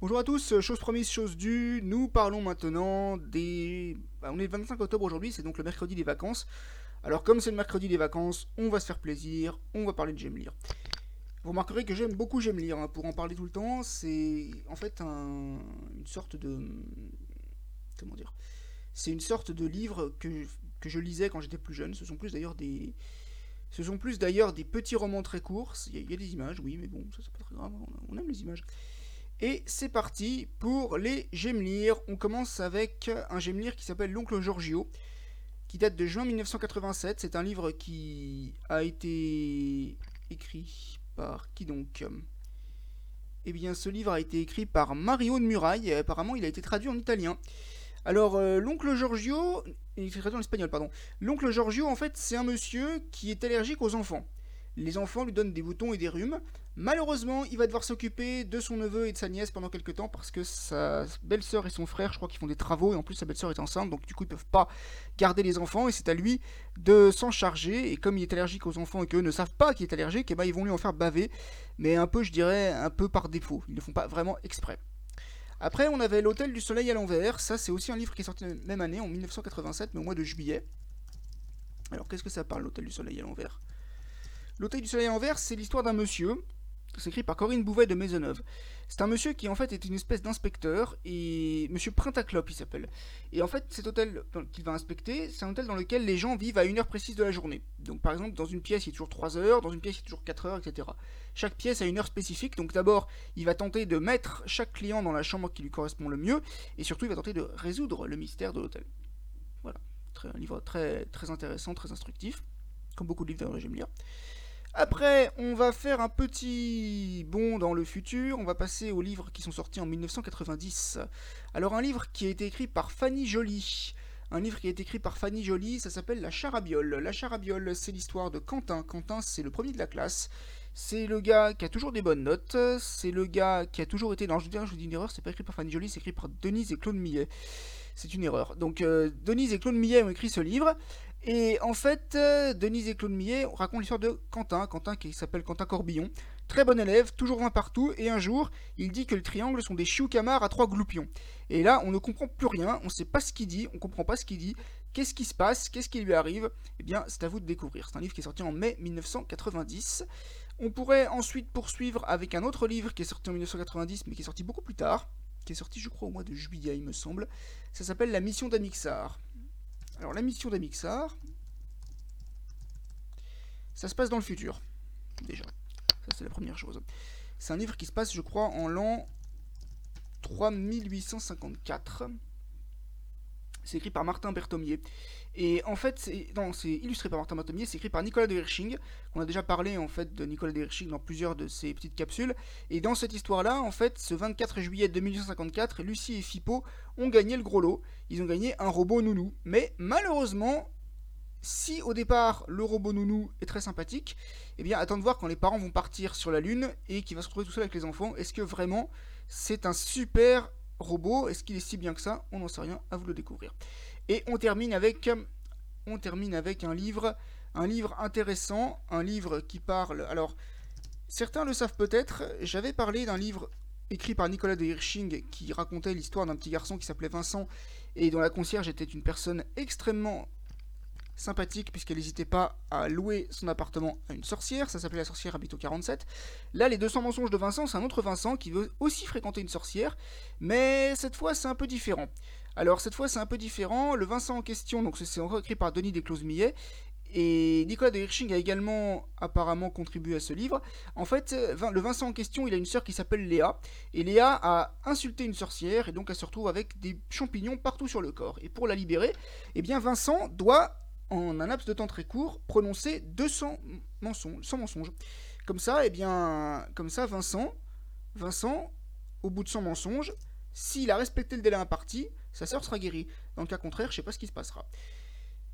Bonjour à tous, chose promise, chose due, nous parlons maintenant des... Bah, on est le 25 octobre aujourd'hui, c'est donc le mercredi des vacances. Alors comme c'est le mercredi des vacances, on va se faire plaisir, on va parler de J'aime lire. Vous remarquerez que j'aime beaucoup J'aime lire, hein. pour en parler tout le temps, c'est en fait une sorte de... Comment dire C'est une sorte de livre que, que je lisais quand j'étais plus jeune, ce sont plus d'ailleurs des... Ce sont plus d'ailleurs des petits romans très courts, il y, a, des images, oui, mais bon, ça c'est pas très grave, on aime les images. Et c'est parti pour les lire. On commence avec un lire qui s'appelle L'oncle Giorgio, qui date de juin 1987. C'est un livre qui a été écrit par qui donc? Eh bien, ce livre a été écrit par Mario de Muraille et apparemment il a été traduit en italien. Alors, euh, l'oncle Giorgio, il est traduit en espagnol, pardon. L'oncle Giorgio, en fait, c'est un monsieur qui est allergique aux enfants. Les enfants lui donnent des boutons et des rhumes. Malheureusement, il va devoir s'occuper de son neveu et de sa nièce pendant quelques temps parce que sa belle-sœur et son frère, je crois qu'ils font des travaux et en plus sa belle-sœur est enceinte, donc du coup ils peuvent pas garder les enfants et c'est à lui de s'en charger. Et comme il est allergique aux enfants et qu'eux ne savent pas qu'il est allergique, et eh ben ils vont lui en faire baver, mais un peu, je dirais, un peu par défaut. Ils ne font pas vraiment exprès. Après, on avait L'Hôtel du Soleil à l'envers. Ça, c'est aussi un livre qui est sorti la même année, en 1987, mais au mois de juillet. Alors, qu'est-ce que ça parle, L'Hôtel du Soleil à l'envers? L'Hôtel du Soleil à l'envers, c'est l'histoire d'un monsieur c'est écrit par Corinne Bouvet de Maisonneuve. C'est un monsieur qui en fait est une espèce d'inspecteur, et monsieur Printaclope il s'appelle. Et en fait cet hôtel qu'il va inspecter, c'est un hôtel dans lequel les gens vivent à une heure précise de la journée. Donc par exemple dans une pièce il a toujours 3 heures, dans une pièce il a toujours 4 heures, etc. Chaque pièce a une heure spécifique, donc d'abord il va tenter de mettre chaque client dans la chambre qui lui correspond le mieux, et surtout il va tenter de résoudre le mystère de l'hôtel. Voilà, un livre très, très intéressant, très instructif, comme beaucoup de livres le j'aime lire. Après, on va faire un petit bond dans le futur, on va passer aux livres qui sont sortis en 1990. Alors un livre qui a été écrit par Fanny Joly. Un livre qui a été écrit par Fanny Joly, ça s'appelle La Charabiole. La Charabiole, c'est l'histoire de Quentin. Quentin, c'est le premier de la classe. C'est le gars qui a toujours des bonnes notes. C'est le gars qui a toujours été. Non, je vous dis, je dis une erreur, c'est pas écrit par Fanny Joly, c'est écrit par Denise et Claude Millet. C'est une erreur. Donc, euh, Denise et Claude Millet ont écrit ce livre. Et en fait, euh, Denise et Claude Millet racontent l'histoire de Quentin, Quentin qui s'appelle Quentin Corbillon. Très bon élève, toujours un partout, et un jour, il dit que les triangles sont des camars à trois gloupions. Et là, on ne comprend plus rien, on ne sait pas ce qu'il dit, on ne comprend pas ce qu'il dit, qu'est-ce qui se passe, qu'est-ce qui lui arrive? Eh bien, c'est à vous de découvrir. C'est un livre qui est sorti en mai 1990. On pourrait ensuite poursuivre avec un autre livre qui est sorti en 1990, mais qui est sorti beaucoup plus tard, qui est sorti, je crois, au mois de juillet, il me semble. Ça s'appelle La Mission d'Amixar. Alors la mission d'Amixar, ça se passe dans le futur, déjà. Ça c'est la première chose. C'est un livre qui se passe, je crois, en l'an 3854. C'est écrit par Martin Berthomier. Et en fait, c'est illustré par Martin Berthomier, c'est écrit par Nicolas de Hirsching. On a déjà parlé en fait de Nicolas de Hirsching dans plusieurs de ses petites capsules. Et dans cette histoire-là, en fait, ce 24 juillet 1854, Lucie et Fippo ont gagné le gros lot. Ils ont gagné un robot nounou. Mais malheureusement, si au départ le robot nounou est très sympathique, eh bien attends de voir quand les parents vont partir sur la lune et qu'il va se retrouver tout seul avec les enfants. Est-ce que vraiment c'est un super robot Est-ce qu'il est si bien que ça? On n'en sait rien, à vous le découvrir. Et on termine avec, on termine avec un livre, un livre intéressant, un livre qui parle. Alors, certains le savent peut-être. J'avais parlé d'un livre écrit par Nicolas de Hirsching qui racontait l'histoire d'un petit garçon qui s'appelait Vincent et dont la concierge était une personne extrêmement sympathique puisqu'elle n'hésitait pas à louer son appartement à une sorcière, ça s'appelait la sorcière habite au 47. Là, les 200 mensonges de Vincent, c'est un autre Vincent qui veut aussi fréquenter une sorcière, mais cette fois c'est un peu différent. Alors cette fois c'est un peu différent, le Vincent en question, donc c'est encore écrit par Denis Descloses-Millet, et Nicolas de Hirsching a également apparemment contribué à ce livre. En fait, le Vincent en question, il a une sœur qui s'appelle Léa. Et Léa a insulté une sorcière et donc elle se retrouve avec des champignons partout sur le corps. Et pour la libérer, eh bien Vincent doit, en un laps de temps très court, prononcer 200 mensonges, 100 mensonges. Comme ça, eh bien, comme ça, Vincent, Vincent, au bout de 100 mensonges, s'il a respecté le délai imparti, sa sœur sera guérie. Dans le cas contraire, je sais pas ce qui se passera.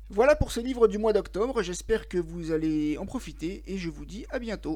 Voilà pour ce livre du mois d'octobre, j'espère que vous allez en profiter et je vous dis à bientôt.